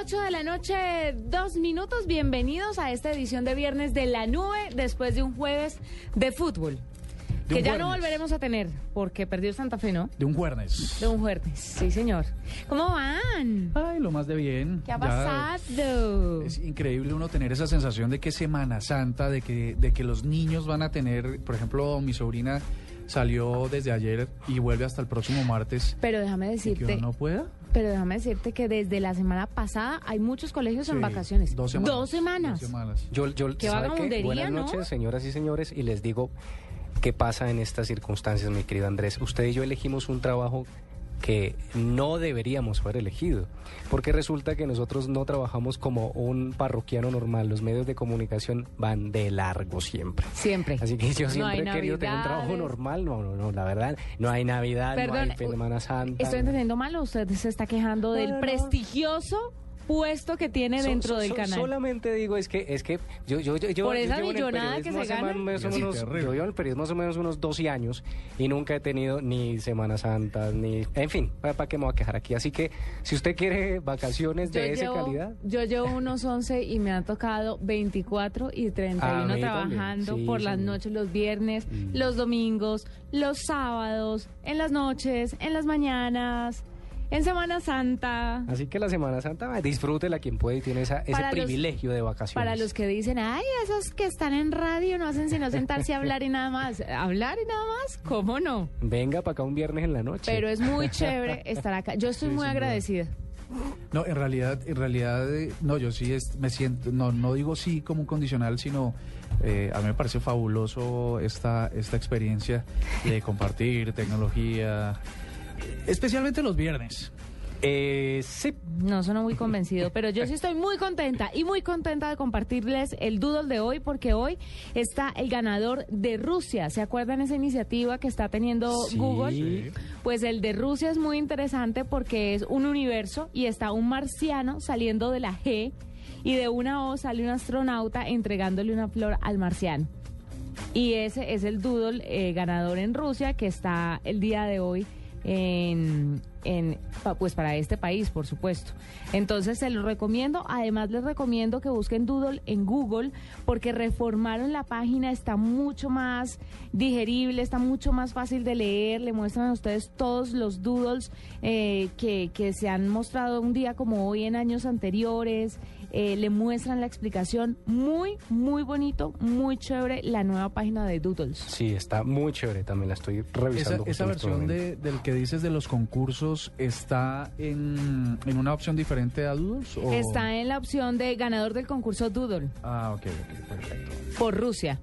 8 de la noche, dos minutos. Bienvenidos a esta edición de Viernes de la Nube después de un jueves de fútbol. De que ya no volveremos a tener porque perdió Santa Fe, ¿no? De un jueves. De un jueves, sí, señor. ¿Cómo van? Ay, lo más de bien. ¿Qué ha Ya pasado? Es increíble uno tener esa sensación de que Semana Santa, de que, de que los niños van a tener, por ejemplo, mi sobrina salió desde ayer y vuelve hasta el próximo martes. Pero déjame ¿Que decirte, uno no pueda? Pero déjame decirte que desde la semana pasada hay muchos colegios en vacaciones. Dos semanas. Dos semanas. Dos semanas. Yo, yo, Qué ¿sabe vagabundería, Buenas ¿no? noches, señoras y señores, y les digo qué pasa en estas circunstancias, mi querido Andrés. Usted y yo elegimos un trabajo que no deberíamos haber elegido, porque resulta que nosotros no trabajamos como un parroquiano normal, los medios de comunicación van de largo siempre. Siempre. Así que yo No siempre hay he querido tener un trabajo normal, no, no, no, la verdad, no hay Navidad, Perdón, no hay Semana Santa. ¿Estoy entendiendo mal o usted se está quejando No, del no, no. prestigioso puesto que tiene So- dentro so- del so- canal? Solamente digo es que es que yo yo yo yo Por yo esa llevo en el millonada que se gana. más o Sí, menos- terrible. yo llevo en el periodismo más o menos unos 12 años y nunca he tenido ni Semana Santa ni en fin para qué me voy a quejar aquí así que si usted quiere vacaciones de esa calidad yo llevo unos 11 y me han tocado 24 y 31 A mí también, trabajando sí, por las señor. noches, los viernes, Mm. los domingos, los sábados, en las noches, en las mañanas, en Semana Santa. así que la Semana Santa disfrútela quien puede y tiene esa, ese los- privilegio de vacaciones Para los que dicen, ay, esos que están en radio no hacen sino sentarse a hablar y nada más. ¿Hablar y nada más? ¿Cómo no? venga para acá un viernes en la noche Pero es muy chévere estar acá. Yo estoy Sí, muy agradecida. No, en realidad, en realidad, eh, no, yo sí es- me siento, no, no digo sí como un condicional, sino eh, a mí me parece fabuloso esta, esta experiencia de compartir tecnología, especialmente los viernes. eh, sí No sonó muy convencido, pero yo sí estoy muy contenta y muy contenta de compartirles el doodle de hoy porque hoy está el ganador de Rusia. ¿Se acuerdan esa iniciativa que está teniendo Sí. Google? Pues el de Rusia es muy interesante porque es un universo y está un marciano saliendo de la G y de una O sale un astronauta entregándole una flor al marciano. Y ese es el doodle eh, ganador en Rusia que está el día de hoy en, en, pues para este país, por supuesto. Entonces se lo recomiendo. Además les recomiendo que busquen Doodle en Google porque reformaron la página, está mucho más digerible, está mucho más fácil de leer. Le muestran a ustedes todos los doodles eh, que, que se han mostrado un día como hoy en años anteriores. Eh, le muestran la explicación muy, muy bonito, muy chévere la nueva página de Doodles. sí está muy chévere también la estoy Esa, revisando esa en este versión de, del que dices de los concursos está en, en una opción diferente a Doodles? o- Está en la opción de ganador del concurso Doodle Ah, ok, ok, perfecto. por Rusia.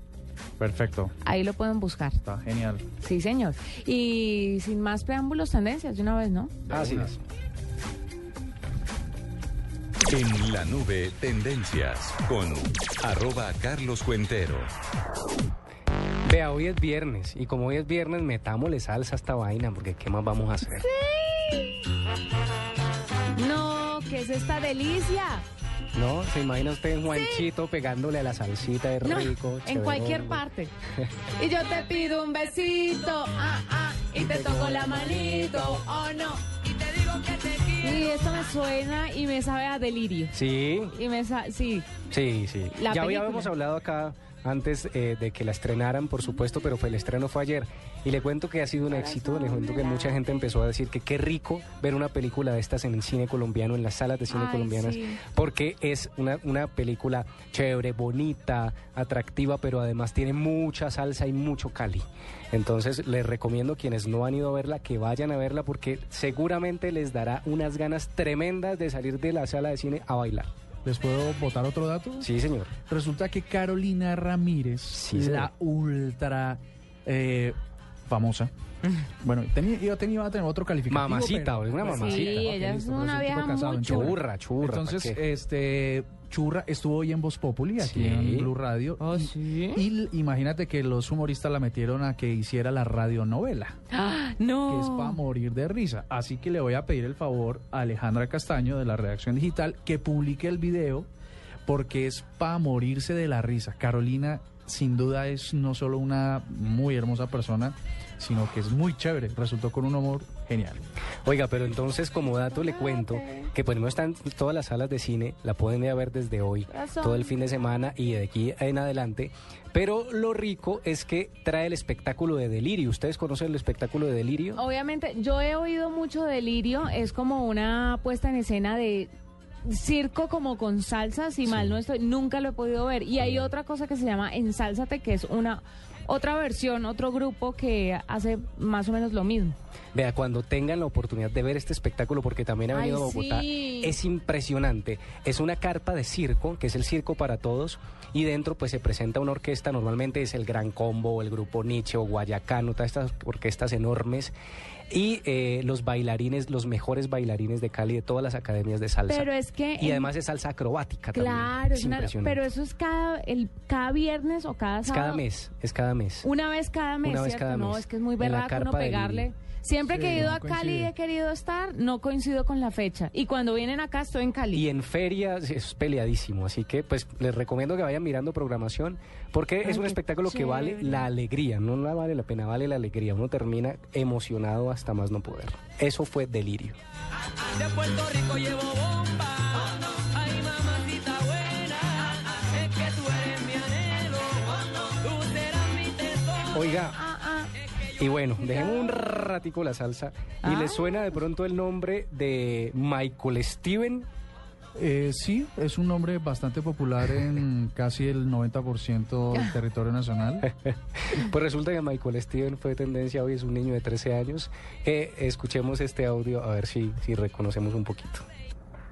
Perfecto, Ahí lo pueden buscar. está genial. Sí, señor. Y sin más preámbulos, tendencias de una vez, ¿no? así una. es En la nube, tendencias con arroba Carlos Cuentero. Vea, hoy es viernes y como hoy es viernes, metámosle salsa a esta vaina porque ¿qué más vamos a hacer? No, ¿qué es esta delicia? ¿No? ¿Se imagina usted en Juanchito pegándole a la salsita de No, rico? en cualquier parte. Y yo te pido un besito, ah, ah, y te toco la manito, oh no. Y te digo que te quiero. Y esto me suena y me sabe a delirio. Sí, Y me sa sí. sí, sí. La ya película. habíamos hablado acá antes eh, de que la estrenaran, por supuesto, pero fue el estreno fue ayer. Y le cuento que ha sido un éxito, le cuento que mucha gente empezó a decir que qué rico ver una película de estas en el cine colombiano, en las salas de cine Ay, colombianas, sí. porque es una, una película chévere, bonita, atractiva, pero además tiene mucha salsa y mucho cali. Entonces les recomiendo quienes no han ido a verla que vayan a verla porque seguramente les dará unas ganas tremendas de salir de la sala de cine a bailar. ¿Les puedo botar otro dato? Sí, señor. Resulta que Carolina Ramírez, Sí, la ultra eh, famosa. Bueno, tenía, yo tenía, iba a tener otro calificativo. Mamacita, pero- una Bueno, mamacita. Sí, ella es una un vieja casado, muy Churra, churra. Entonces, este, Churra estuvo hoy en Voz Populi, aquí Sí. en Blue Radio. Oh, y- sí. Y l- imagínate que los humoristas la metieron a que hiciera la radionovela, ¡Ah! que no. es para morir de risa. Así que le voy a pedir el favor a Alejandra Castaño de la redacción digital que publique el video porque es para morirse de la risa. Carolina sin duda es no solo una muy hermosa persona, sino que es muy chévere. Resultó con un humor genial. Oiga, pero entonces como dato le cuento que pues no están todas las salas de cine, la pueden ir a ver desde hoy, todo el fin de semana y de aquí en adelante. Pero lo rico es que trae el espectáculo de Delirio. ¿Ustedes conocen el espectáculo de Delirio? Obviamente, yo he oído mucho delirio, es como una puesta en escena de circo como con salsa, si mal no estoy, nunca lo he podido ver. Y hay otra cosa que se llama Ensálzate, que es una otra versión, otro grupo que hace más o menos lo mismo. Vea, cuando tengan la oportunidad de ver este espectáculo, porque también ha Ay, venido a Bogotá, sí. es impresionante. Es una carpa de circo, que es el circo para todos, y dentro pues se presenta una orquesta, normalmente es el Gran Combo, el Grupo Nietzsche o Guayacano, todas estas orquestas enormes, y eh, los bailarines, los mejores bailarines de Cali de todas las academias de salsa. Pero es que y además es salsa acrobática también. Claro, es es pero eso es cada el cada viernes o cada es sábado. cada mes, es cada mes. Una vez cada mes, Una vez ¿cierto? cada no, mes. es que es muy berraco uno carpa del- Siempre que he ido no a Cali y he querido estar, no coincido con la fecha. Y cuando vienen acá estoy en Cali. Y en feria es peleadísimo, así que pues les recomiendo que vayan mirando programación porque es un espectáculo que vale la alegría, no la vale la pena, vale la alegría. Uno termina emocionado hasta más no poder. Eso fue delirio. De Puerto Rico llevo bomba. Ay, mamacita buena. Es que tú eres mi anhelo. Tú serás mi tesoro. Oiga. Y bueno, dejemos un ratico la salsa y Ah. les suena de pronto el nombre de Michael Steven. Eh, sí, es un nombre bastante popular en casi el 90% del territorio nacional. Pues resulta que Michael Steven fue tendencia hoy, es un niño de 13 años. Eh, escuchemos este audio a ver si, si reconocemos un poquito.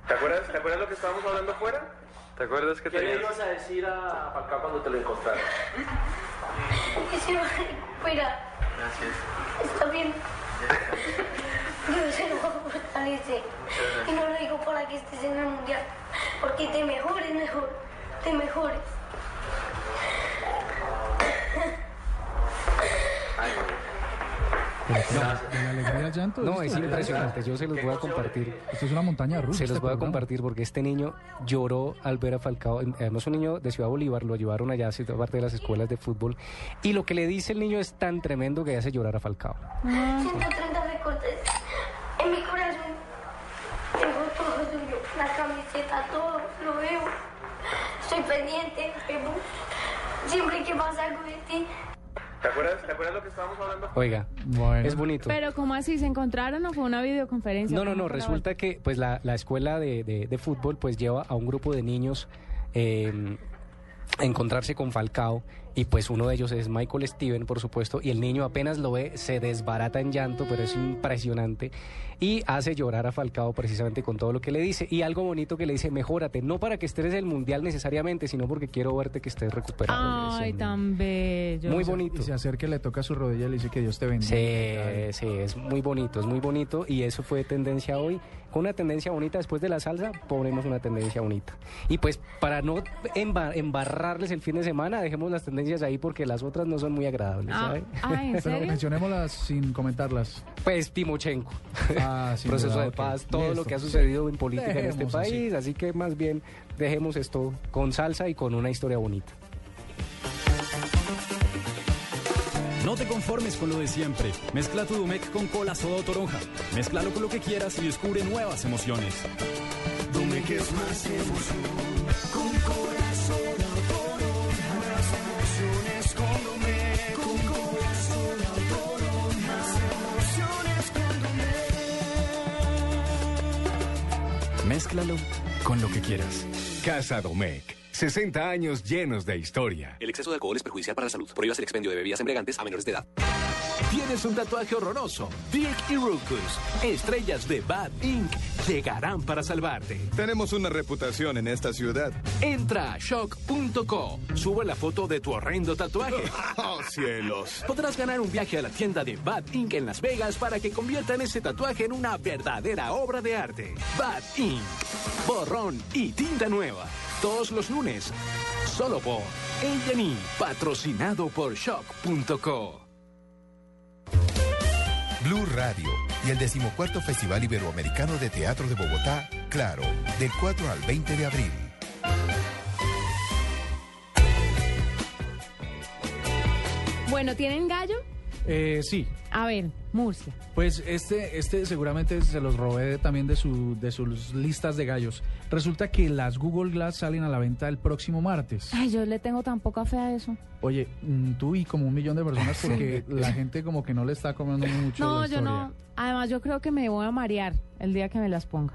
¿Te acuerdas, ¿Te acuerdas lo que estábamos hablando afuera? ¿Te acuerdas que ¿Qué le tenías... ibas a decir a Falcao cuando te lo encontraras? Que se fuera. Gracias. Está bien. Dios se lo fortalece. Y no lo digo para que estés en el mundial. Porque te mejores mejor. Te mejores. Pero, ¿De la alegría al llanto? No, es impresionante, yo se los voy a compartir. Esto es una montaña rusa. Se los voy a compartir porque este niño lloró al ver a Falcao. Además, un niño de Ciudad Bolívar, lo llevaron allá, a parte de las escuelas de fútbol. Y lo que le dice el niño es tan tremendo que hace llorar a Falcao. 130 recortes en mi corazón. Tengo todo tuyo. La camiseta, todo. Lo veo. Estoy pendiente. Siempre que pasa algo de ti, ¿Te acuerdas, ¿Te acuerdas lo que estábamos hablando? Oiga, Bueno. es bonito. Pero ¿cómo así? ¿Se encontraron o fue una videoconferencia? No, no, ¿Cómo no, resulta que pues la, la escuela de, de- de fútbol pues lleva a un grupo de niños eh, a encontrarse con Falcao y pues uno de ellos es Michael Steven, por supuesto, y el niño apenas lo ve, se desbarata en llanto, pero es impresionante y hace llorar a Falcao precisamente con todo lo que le dice y algo bonito que le dice, mejórate, no para que estés en el mundial necesariamente, sino porque quiero verte que estés recuperado. Ay, tan bello. Muy bonito. Y se acerca le toca su rodilla y le dice que Dios te bendiga. Sí, sí, es muy bonito, es muy bonito y eso fue tendencia hoy. Con una tendencia bonita después de la salsa, ponemos una tendencia bonita. Y pues para no emba- embarrarles el fin de semana, dejemos las tendencias ahí porque las otras no son muy agradables, Ah, ¿sabe? ah, ¿en Pero mencionémoslas sin comentarlas. Pues Timochenko, Ah, proceso duda, de paz, todo lo que ha sucedido en política en este así. país, así que más bien dejemos esto con salsa y con una historia bonita. No te conformes con lo de siempre. Mezcla tu Domec con cola soda o toronja. Mézclalo con lo que quieras y descubre nuevas emociones. Domec es más emoción. Con corazón Mézclalo con lo que quieras. Casa Domecq. 60 años llenos de historia. El exceso de alcohol es perjudicial para la salud. Prohíbas el expendio de bebidas embriagantes a menores de edad. ¿Tienes un tatuaje horroroso? Dick y Rukus, estrellas de Bad Inc., llegarán para salvarte. Tenemos una reputación en esta ciudad. Entra a shock.co, sube la foto de tu horrendo tatuaje. ¡Oh, cielos! Podrás ganar un viaje a la tienda de Bad Inc. en Las Vegas para que conviertan ese tatuaje en una verdadera obra de arte. Bad Inc. Borrón y tinta nueva. Todos los lunes. Solo por A&E, patrocinado por shock.co. Blue Radio y el decimocuarto Festival Iberoamericano de Teatro de Bogotá, Claro, del 4 al 20 de abril. Bueno, ¿tienen gallo? Eh, sí, A ver, Murcia. pues este, este seguramente se los robé también de, su, de sus listas de gallos. Resulta que las Google Glass salen a la venta el próximo martes. Ay, yo le tengo tan poca fe a eso. Oye, mm, tú y como un millón de personas porque la gente como que no le está comiendo mucho No, la yo no. Además, yo creo que me voy a marear el día que me las ponga.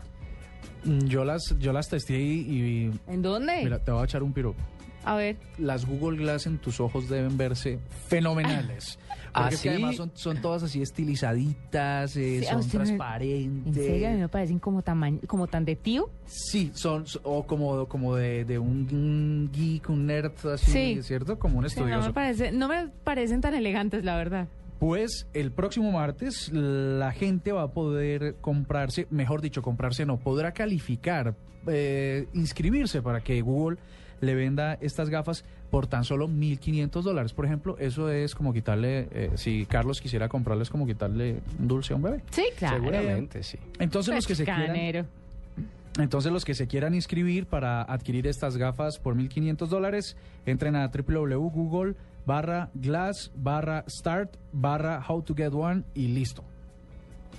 Mm, Yo las, yo las testé y, y- ¿En dónde? mira, te voy a echar un piropo. A ver. Las Google Glass en tus ojos deben verse fenomenales. ¿Ah, Porque es que sí? además son, son todas así estilizaditas, eh, Sí, son me- transparentes. ¿En serio? A mí me parecen como, tamaño, como tan de tío. Sí, son, so- o como, como de, de un geek, un nerd así, Sí. ¿cierto? Como un no, estudioso. me parece, no me parecen tan elegantes, la verdad. Pues el próximo martes la gente va a poder comprarse, mejor dicho, comprarse no, podrá calificar, eh, inscribirse para que Google le venda estas gafas por tan solo 1.500 dólares. Por ejemplo, eso es como quitarle, eh, si Carlos quisiera comprarle, es como quitarle un dulce a un bebé. Sí, claro. Seguramente, sí. Entonces los que se quieran... Entonces los que se quieran inscribir para adquirir estas gafas por 1.500 dólares, entren a www.google barra glass barra start barra how to get one y listo.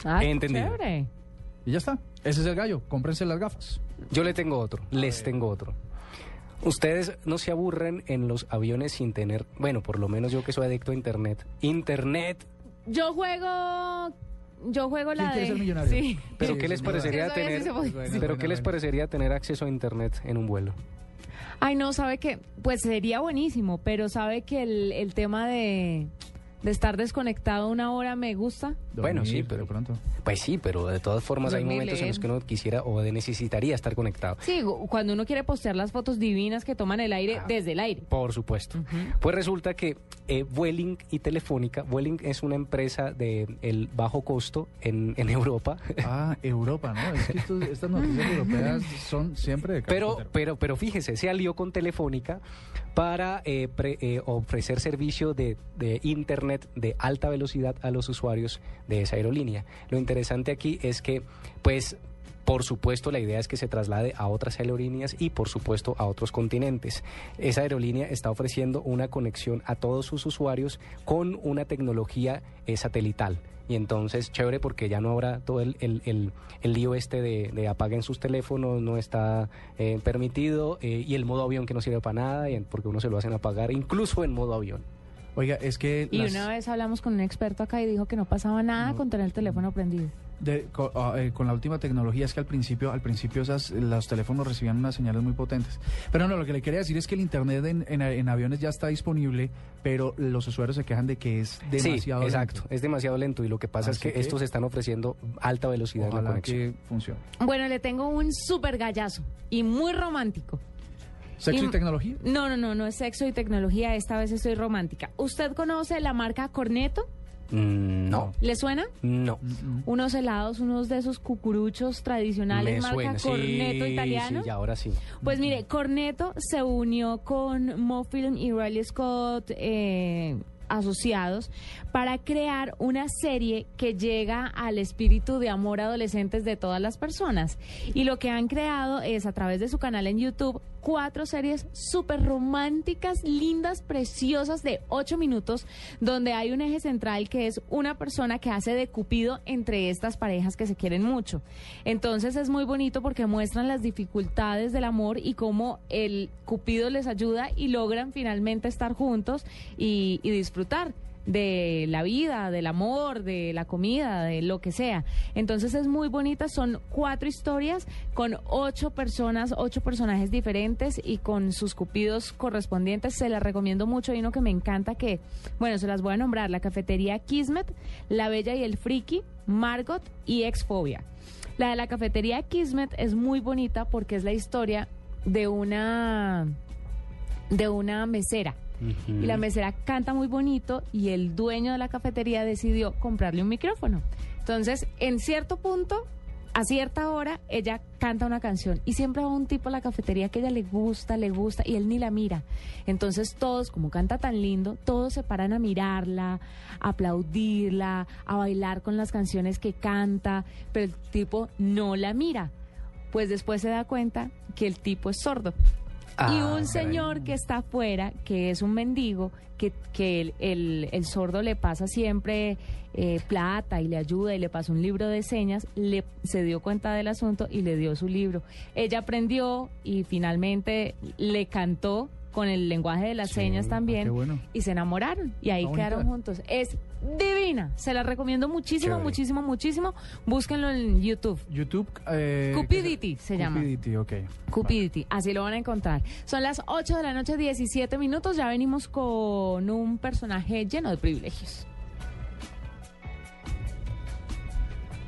Ah, Entendido. chévere. Y ya está. Ese es el gallo. Cómprense las gafas. Yo le tengo otro, les tengo otro. Ustedes no se aburren en los aviones sin tener, bueno, por lo menos yo que soy adicto a internet. Internet. Yo juego. Yo juego la ¿Quién de. ser millonario? Sí. Pero Sí, ¿qué les parecería sí tener? Bueno. Pero bueno, ¿qué les parecería tener acceso a internet en un vuelo? Ay, no, sabe que. Pues sería buenísimo, pero sabe que el, el tema de. De estar desconectado una hora me gusta. Bueno, sí, pero- de pronto. Pues sí, pero de todas formas hay momentos en los que uno quisiera o necesitaría estar conectado. Sí, cuando uno quiere postear las fotos divinas que toman el aire Ah. desde el aire. Por supuesto. Pues resulta que eh, Vueling y Telefónica, Vueling es una empresa de el bajo costo en, en Europa, Ah, Europa, ¿no? Es que estos- estas noticias europeas son siempre de pero, pero, pero fíjese, se alió con Telefónica para eh, pre- eh, ofrecer servicio de, de internet de alta velocidad a los usuarios de esa aerolínea. Lo interesante aquí es que, pues, por supuesto, la idea es que se traslade a otras aerolíneas y, por supuesto, a otros continentes. Esa aerolínea está ofreciendo una conexión a todos sus usuarios con una tecnología eh, satelital. Y entonces, chévere porque ya no habrá todo el, el, el- el lío este de, de apaguen sus teléfonos, no está eh, permitido, eh, y el modo avión que no sirve para nada, porque uno se lo hacen apagar, incluso en modo avión. Oiga, es que Y las- una vez hablamos con un experto acá y dijo que no pasaba nada con tener el teléfono prendido. de- co- ah, eh, con, la última tecnología es que al principio, al principio esas, los teléfonos recibían unas señales muy potentes. Pero no, lo que le quería decir es que el internet en, en- en aviones ya está disponible, pero los usuarios se quejan de que es demasiado sí, exacto, lento. es demasiado lento, y lo que pasa es Así que, que- estos están ofreciendo alta velocidad en la conexión. que funcione. Bueno, le tengo un súper gallazo y muy romántico. ¿Sexo y, Y- tecnología? No, no, no, no es sexo y tecnología, esta vez estoy romántica. ¿Usted conoce la marca Corneto? Mm, no, ¿Le suena? no. Unos helados, unos de esos cucuruchos tradicionales, Me marca suena, sí, Corneto italiano. sí, y ahora sí. Pues mire, Corneto se unió con Mofilm y Riley Scott eh, asociados para crear una serie que llega al espíritu de amor adolescentes de todas las personas. Y lo que han creado es a través de su canal en YouTube cuatro series súper románticas, lindas, preciosas de ocho minutos, donde hay un eje central que es una persona que hace de cupido entre estas parejas que se quieren mucho. Entonces es muy bonito porque muestran las dificultades del amor y cómo el cupido les ayuda y logran finalmente estar juntos y, disfrutar. De la vida, del amor, de la comida, de lo que sea. Entonces es muy bonita, son cuatro historias con ocho personas, ocho personajes diferentes y con sus cupidos correspondientes. Se las recomiendo mucho. Hay uno que me encanta que, bueno, se las voy a nombrar, la cafetería Kismet, La Bella y el Friki, Margot y Exfobia. La de la cafetería Kismet es muy bonita porque es la historia de una de una mesera. Y la mesera canta muy bonito y el dueño de la cafetería decidió comprarle un micrófono. Entonces, en cierto punto, a cierta hora, ella canta una canción y siempre va un tipo a la cafetería que ella le gusta, le gusta y él ni la mira. Entonces todos, como canta tan lindo, todos se paran a mirarla, a aplaudirla, a bailar con las canciones que canta, pero el tipo no la mira. Pues después se da cuenta que el tipo es sordo. Y Ah, un señor que está afuera, que es un mendigo, que, que el, el- el sordo le pasa siempre eh, plata y le ayuda y le pasa un libro de señas, le, se dio cuenta del asunto y le dio su libro. Ella aprendió y finalmente le cantó con el lenguaje de las señas también qué bueno. y se enamoraron y ahí Está quedaron bonita. juntos. Es divina, se la recomiendo muchísimo, Chévere. muchísimo, muchísimo. Búsquenlo en YouTube. YouTube. Eh, Cupidity se llama. Cupidity, ok. Cupidity, así lo van a encontrar. Son las 8 de la noche, 17 minutos. Ya venimos con un personaje lleno de privilegios.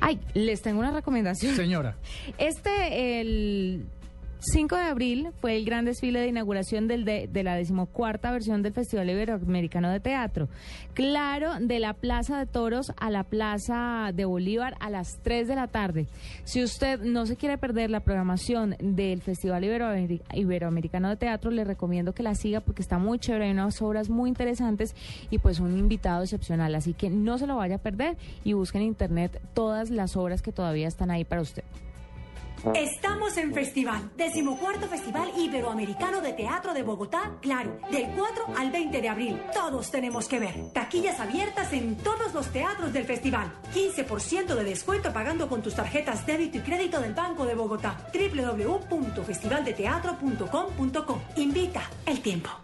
Ay, les tengo una recomendación. Señora. Este, el 5 de abril, fue el gran desfile de inauguración del de, de la decimocuarta versión del Festival Iberoamericano de Teatro. Claro, de la Plaza de Toros a la Plaza de Bolívar a las 3 de la tarde. Si usted no se quiere perder la programación del Festival Iberoameri- Iberoamericano de Teatro, le recomiendo que la siga porque está muy chévere, hay unas obras muy interesantes y pues un invitado excepcional. Así que no se lo vaya a perder y busque en internet todas las obras que todavía están ahí para usted. Estamos en festival, decimocuarto Festival Iberoamericano de Teatro de Bogotá, claro, del 4 al 20 de abril. Todos tenemos que ver. Taquillas abiertas en todos los teatros del festival. 15% de descuento pagando con tus tarjetas débito y crédito del Banco de Bogotá. www.festivaldeteatro.com.co. Invita el tiempo.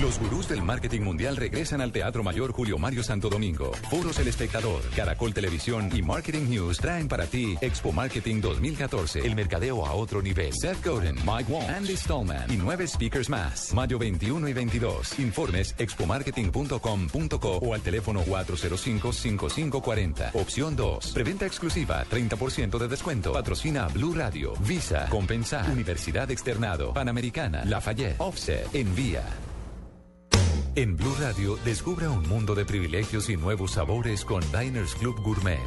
Los gurús del marketing mundial regresan al Teatro Mayor Julio Mario Santo Domingo. Foros El Espectador, Caracol Televisión y Marketing News traen para ti Expo Marketing 2014, el mercadeo a otro nivel. Seth Godin, Mike Wong, Andy Stallman y nueve speakers más. Mayo 21 y 22. Informes expomarketing.com.co o al teléfono 405-5540. Opción 2. Preventa exclusiva, 30% de descuento. Patrocina Blue Radio, Visa, Compensar, Universidad Externado, Panamericana, Lafayette, Offset, Envía. En Blue Radio, descubra un mundo de privilegios y nuevos sabores con Diners Club Gourmet.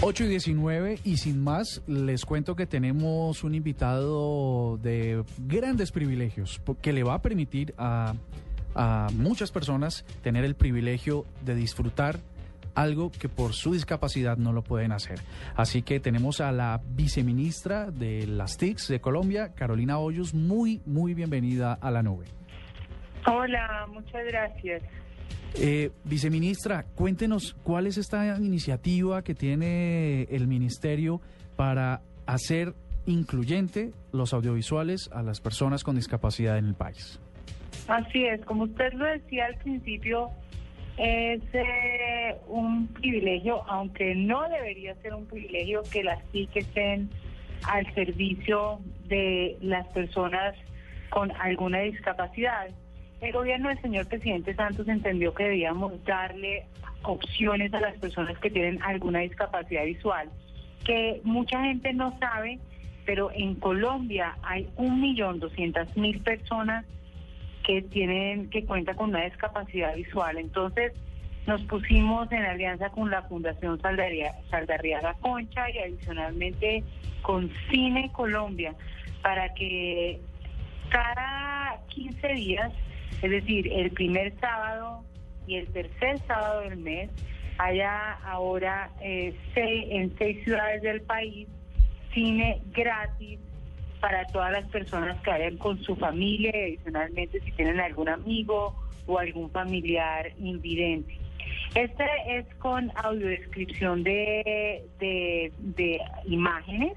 Ocho y 19 y sin más, les cuento que tenemos un invitado de grandes privilegios que le va a permitir a, a muchas personas tener el privilegio de disfrutar algo que por su discapacidad no lo pueden hacer. Así que tenemos a la viceministra de las TICs de Colombia, Carolina Hoyos, muy, muy bienvenida a la nube. Hola, muchas gracias. Eh, viceministra, cuéntenos cuál es esta iniciativa que tiene el ministerio para hacer incluyente los audiovisuales a las personas con discapacidad en el país. Así es, como usted lo decía al principio, es eh, un privilegio, aunque no debería ser un privilegio que las TIC estén al servicio de las personas con alguna discapacidad. El gobierno del señor presidente Santos entendió que debíamos darle opciones a las personas que tienen alguna discapacidad visual, que mucha gente no sabe, pero en Colombia hay un millón doscientas mil personas que tienen que cuenta con una discapacidad visual. Entonces nos pusimos en alianza con la Fundación Saldarriaga Concha y adicionalmente con Cine Colombia para que cada 15 días, es decir, el primer sábado y el tercer sábado del mes haya ahora eh, seis- en seis ciudades del país cine gratis para todas las personas que vayan con su familia y adicionalmente si tienen algún amigo o algún familiar invidente. Este es con audiodescripción de, de, de imágenes,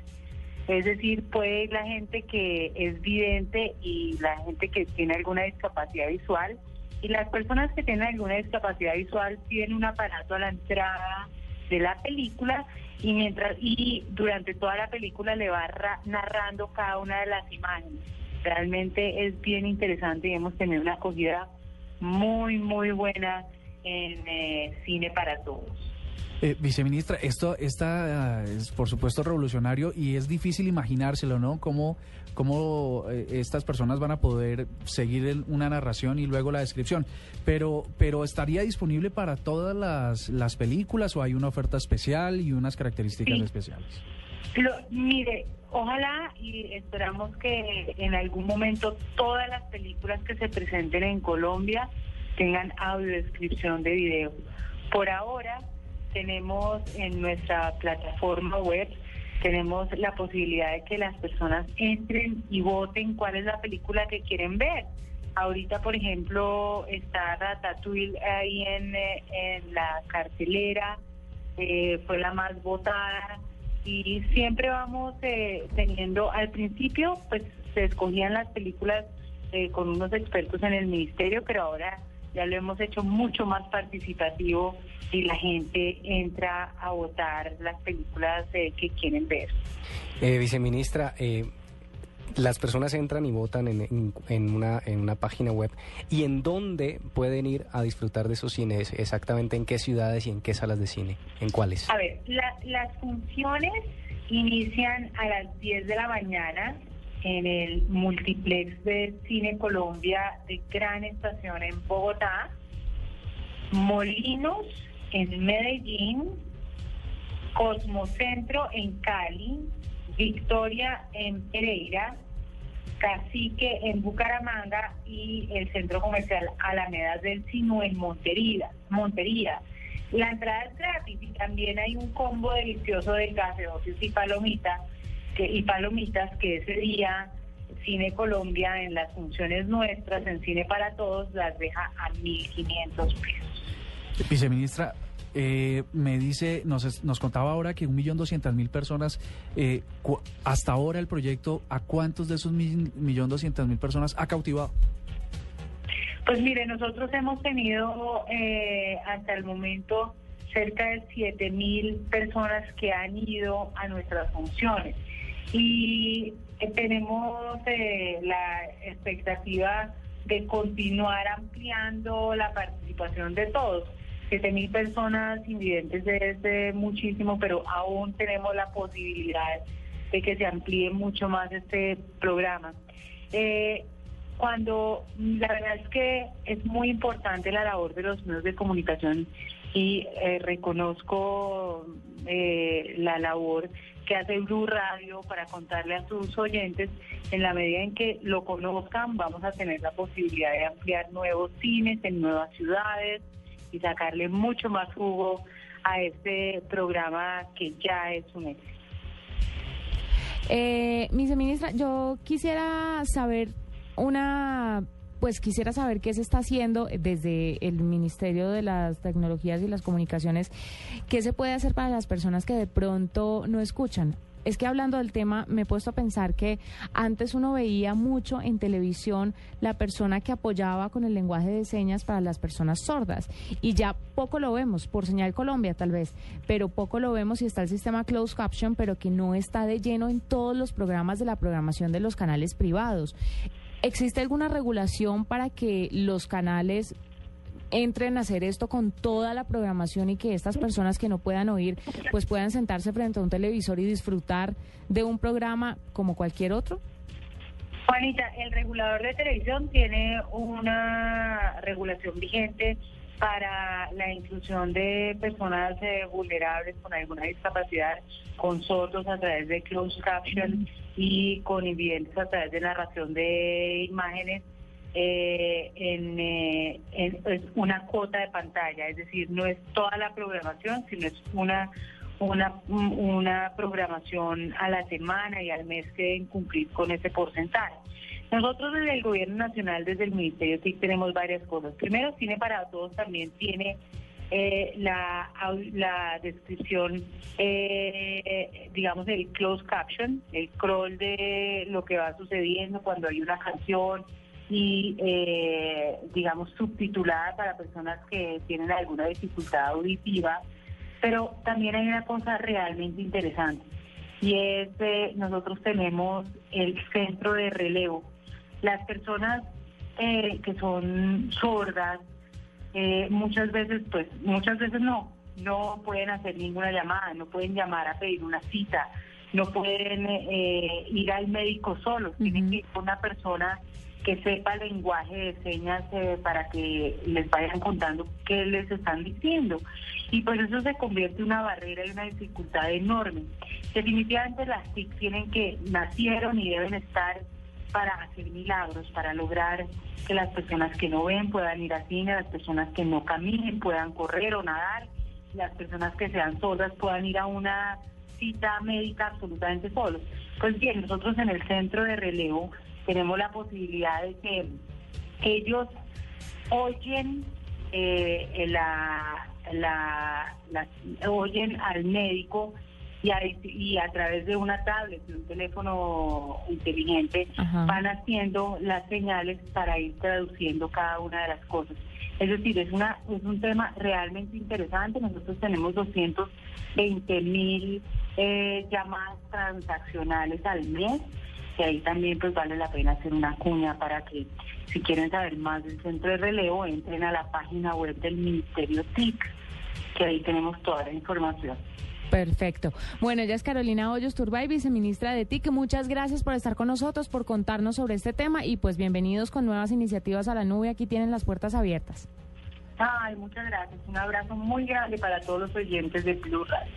es decir, puede la gente que es vidente y la gente que tiene alguna discapacidad visual. Y las personas que tienen alguna discapacidad visual tienen un aparato a la entrada de la película y mientras y durante toda la película le va ra- narrando cada una de las imágenes. Realmente es bien interesante y hemos tenido una acogida muy muy buena en eh, cine para todos. Eh, viceministra, esto esta, ah, es por supuesto revolucionario y es difícil imaginárselo, ¿no? Cómo, cómo eh, estas personas van a poder seguir el- una narración y luego la descripción. Pero, pero ¿estaría disponible para todas las, las películas o hay una oferta especial y unas características Sí. especiales? Lo- mire, ojalá y esperamos que en algún momento todas las películas que se presenten en Colombia tengan audiodescripción de video. Por ahora tenemos en nuestra plataforma web tenemos la posibilidad de que las personas entren y voten cuál es la película que quieren ver. Ahorita, por ejemplo, está Ratatouille ahí en, eh, en la cartelera, eh, fue la más votada y siempre vamos eh, teniendo, al principio pues se escogían las películas eh, con unos expertos en el ministerio, pero ahora ya lo hemos hecho mucho más participativo y la gente entra a votar las películas eh, que quieren ver. Eh, viceministra, eh, las personas entran y votan en, en- en una, en una página web. ¿Y en dónde pueden ir a disfrutar de esos cines? Exactamente en qué ciudades y en qué salas de cine? ¿En cuáles? A ver, la- las funciones inician a las 10 de la mañana en el multiplex de Cine Colombia de Gran Estación en Bogotá, Molinos en Medellín, Cosmocentro en Cali, Victoria en Pereira, Cacique en Bucaramanga y el centro comercial Alamedas del Sinu en Montería. Montería. La entrada es gratis y también hay un combo delicioso de gaseosos y palomitas que, y palomitas que ese día Cine Colombia en las funciones nuestras en Cine para Todos las deja a 1.500 pesos. Viceministra, eh, me dice, nos, nos contaba ahora que un millón doscientas mil personas, eh, hasta ahora el proyecto, ¿a cuántos de esos mil- millón doscientas mil personas ha cautivado? Pues mire, nosotros hemos tenido eh, hasta el momento cerca de 7 mil personas que han ido a nuestras funciones y eh, tenemos eh, la expectativa de continuar ampliando la participación de todos. 7 mil personas invidentes es eh, muchísimo, pero aún tenemos la posibilidad de que se amplíe mucho más este programa. Eh, cuando la verdad es que es muy importante la labor de los medios de comunicación y eh, reconozco eh, la labor que hace Blue Radio para contarle a sus oyentes, en la medida en que lo conozcan, vamos a tener la posibilidad de ampliar nuevos cines en nuevas ciudades y sacarle mucho más jugo a este programa que ya es un éxito. Eh, viceministra, yo quisiera saber una, pues quisiera saber qué se está haciendo desde el Ministerio de las Tecnologías y las Comunicaciones, qué se puede hacer para las personas que de pronto no escuchan. Es que hablando del tema, me he puesto a pensar que antes uno veía mucho en televisión la persona que apoyaba con el lenguaje de señas para las personas sordas. Y ya poco lo vemos, por señal Colombia tal vez, pero poco lo vemos y está el sistema closed caption, pero que no está de lleno en todos los programas de la programación de los canales privados. ¿Existe alguna regulación para que los canales entren a hacer esto con toda la programación y que estas personas que no puedan oír pues puedan sentarse frente a un televisor y disfrutar de un programa como cualquier otro? Juanita, el regulador de televisión tiene una regulación vigente para la inclusión de personas eh, vulnerables con alguna discapacidad, con sordos a través de closed caption y con invidentes a través de narración de imágenes. eh, en, eh, es una cuota de pantalla, es decir, no es toda la programación, sino es una una, una programación a la semana y al mes que deben cumplir con ese porcentaje. Nosotros desde el Gobierno Nacional, desde el Ministerio TIC, tenemos varias cosas. Primero, Cine para Todos también tiene eh, la descripción, eh, digamos, el closed caption, el crawl de lo que va sucediendo cuando hay una canción y, eh, digamos, subtitulada para personas que tienen alguna dificultad auditiva. Pero también hay una cosa realmente interesante y es eh, nosotros tenemos el centro de relevo. Las personas eh, que son sordas eh, muchas veces, pues muchas veces no, no pueden hacer ninguna llamada, no pueden llamar a pedir una cita, no pueden eh, ir al médico solos, tienen que ir con una persona que sepa lenguaje de señas eh, para que les vayan contando qué les están diciendo. Y pues eso se convierte en una barrera y una dificultad enorme. Definitivamente las TIC tienen que, nacieron y deben estar para hacer milagros, para lograr que las personas que no ven puedan ir a cine, las personas que no caminen puedan correr o nadar, las personas que sean sordas puedan ir a una cita médica absolutamente solos. Pues bien, nosotros en el centro de relevo tenemos la posibilidad de que ellos oyen eh, la, la- oyen al médico y a, y a través de una tablet, un teléfono inteligente, Ajá. van haciendo las señales para ir traduciendo cada una de las cosas. Es decir, es, una, es un tema realmente interesante. Nosotros tenemos 220 mil eh, llamadas transaccionales al mes y ahí también pues vale la pena hacer una cuña para que si quieren saber más del centro de relevo entren a la página web del Ministerio TIC, que ahí tenemos toda la información. Perfecto. Bueno, ella es Carolina Hoyos Turbay, viceministra de TIC. Muchas gracias por estar con nosotros, por contarnos sobre este tema y pues bienvenidos con nuevas iniciativas a la nube. Aquí tienen las puertas abiertas. Ay, muchas gracias. Un abrazo muy grande para todos los oyentes de Blue Radio.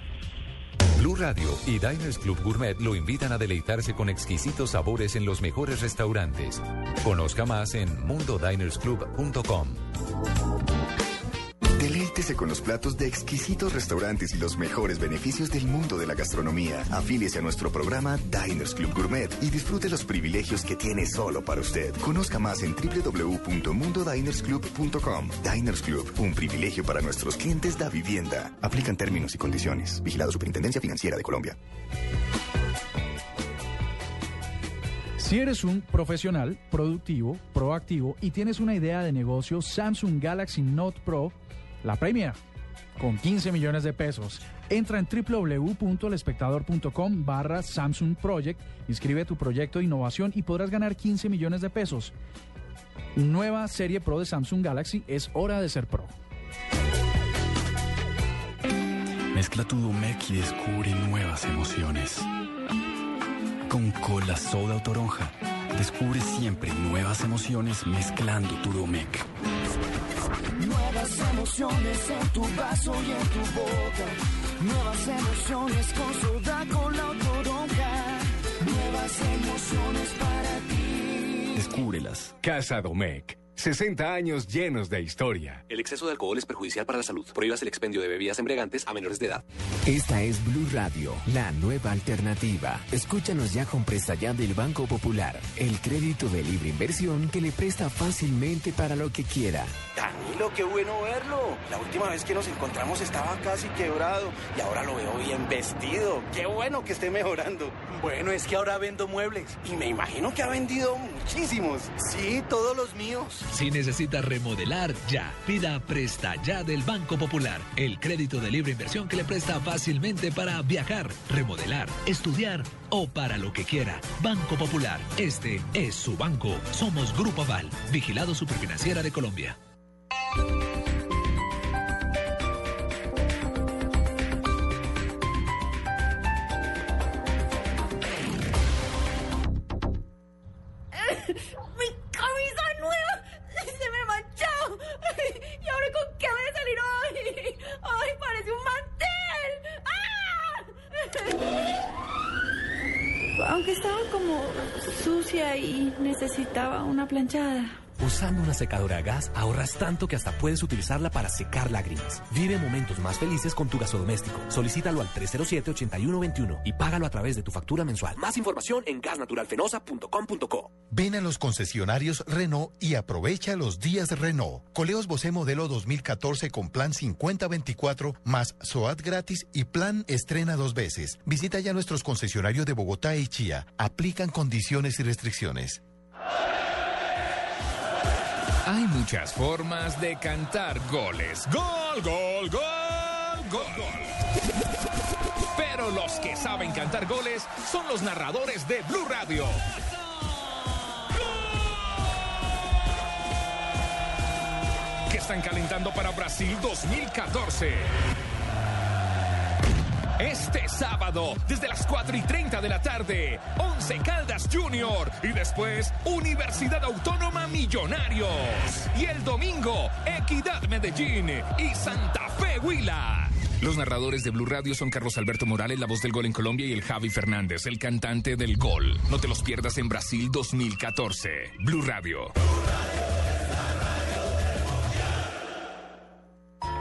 Blue Radio y Diners Club Gourmet lo invitan a deleitarse con exquisitos sabores en los mejores restaurantes. Conozca más en mundodinersclub.com. Deleítese con los platos de exquisitos restaurantes y los mejores beneficios del mundo de la gastronomía. Afíliese a nuestro programa Diners Club Gourmet y disfrute los privilegios que tiene solo para usted. Conozca más en www.mundodinersclub.com. Diners Club, un privilegio para nuestros clientes da vivienda. Aplican términos y condiciones. Vigilado Superintendencia Financiera de Colombia. Si eres un profesional, productivo, proactivo y tienes una idea de negocio, Samsung Galaxy Note Pro la premia con 15 millones de pesos. Entra en www.elespectador.com barra Samsung Project, inscribe tu proyecto de innovación y podrás ganar 15 millones de pesos. Nueva serie Pro de Samsung Galaxy, es hora de ser pro. Mezcla tu Domec y descubre nuevas emociones. Con cola soda o toronja, descubre siempre nuevas emociones mezclando tu Domec. Nuevas emociones en tu vaso y en tu boca. Nuevas emociones con soda, cola o toronja. Nuevas emociones para ti. Descúbrelas. Casa Domecq. 60 años llenos de historia. El exceso de alcohol es perjudicial para la salud. Prohíbas el expendio de bebidas embriagantes a menores de edad. Esta es Blue Radio, la nueva alternativa. Escúchanos ya con presta ya del Banco Popular, el crédito de libre inversión que le presta fácilmente para lo que quiera. Danilo, qué bueno verlo. La última vez que nos encontramos estaba casi quebrado y ahora lo veo bien vestido. Qué bueno que esté mejorando. Bueno, es que ahora vendo muebles. Y me imagino que ha vendido muchísimos. Sí, todos los míos. Si necesita remodelar, ya. Pida Presta Ya del Banco Popular. El crédito de libre inversión que le presta fácilmente para viajar, remodelar, estudiar o para lo que quiera. Banco Popular. Este es su banco. Somos Grupo Aval. Vigilado Superfinanciera de Colombia. ¡Mi camisa nueva! ¡Se me manchó! ¿Y ahora con qué voy a salir hoy? ¡Ay, parece un mantel! ¡Ah! Aunque estaba como y necesitaba una planchada. Usando una secadora a gas ahorras tanto que hasta puedes utilizarla para secar lágrimas. Vive momentos más felices con tu gasodoméstico. Solicítalo al 307-8121 y págalo a través de tu factura mensual. Más información en gasnaturalfenosa.com.co. Ven a los concesionarios Renault y aprovecha los días Renault. Coleos Bosé modelo 2014 con plan 5024 más SOAT gratis y plan estrena dos veces. Visita ya nuestros concesionarios de Bogotá y Chía. Aplican condiciones y restricciones. Hay muchas formas de cantar goles. Gol, gol, gol, gol, gol. Pero los que saben cantar goles son los narradores de Blue Radio. Que están calentando para Brasil 2014. Este sábado, desde las 4 y 30 de la tarde, 11 Caldas Junior y después Universidad Autónoma Millonarios. Y el domingo, Equidad Medellín y Santa Fe Huila. Los narradores de Blue Radio son Carlos Alberto Morales, la voz del gol en Colombia, y el Javi Fernández, el cantante del gol. No te los pierdas en Brasil 2014. Blue Radio.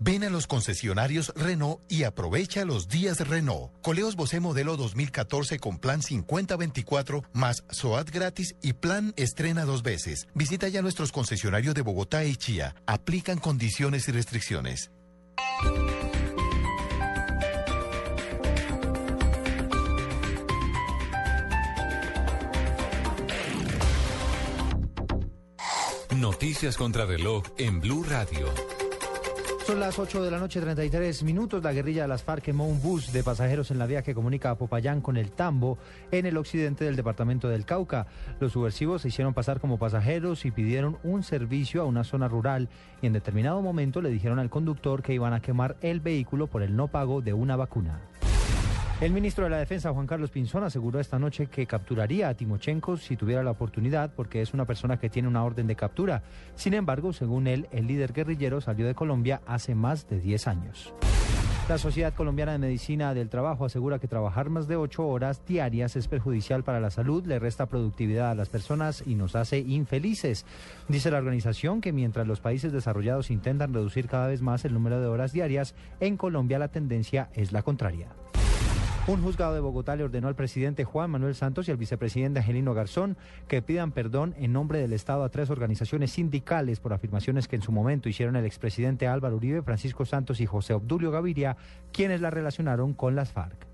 Ven a los concesionarios Renault y aprovecha los días Renault. Coleos Bosé modelo 2014 con plan 5024 más SOAT gratis y plan estrena dos veces. Visita ya nuestros concesionarios de Bogotá y Chía. Aplican condiciones y restricciones. Noticias contra reloj en Blue Radio. Son las 8 de la noche, 33 minutos. La guerrilla de las FARC quemó un bus de pasajeros en la vía que comunica a Popayán con el Tambo, en el occidente del departamento del Cauca. Los subversivos se hicieron pasar como pasajeros y pidieron un servicio a una zona rural y en determinado momento le dijeron al conductor que iban a quemar el vehículo por el no pago de una vacuna. El ministro de la Defensa, Juan Carlos Pinzón, aseguró esta noche que capturaría a Timochenko si tuviera la oportunidad, porque es una persona que tiene una orden de captura. Sin embargo, según él, el líder guerrillero salió de Colombia hace más de 10 años. La Sociedad Colombiana de Medicina del Trabajo asegura que trabajar más de ocho horas diarias es perjudicial para la salud, le resta productividad a las personas y nos hace infelices. Dice la organización que mientras los países desarrollados intentan reducir cada vez más el número de horas diarias, en Colombia la tendencia es la contraria. Un juzgado de Bogotá le ordenó al presidente Juan Manuel Santos y al vicepresidente Angelino Garzón que pidan perdón en nombre del Estado a tres organizaciones sindicales por afirmaciones que en su momento hicieron el expresidente Álvaro Uribe, Francisco Santos y José Obdulio Gaviria, quienes la relacionaron con las FARC.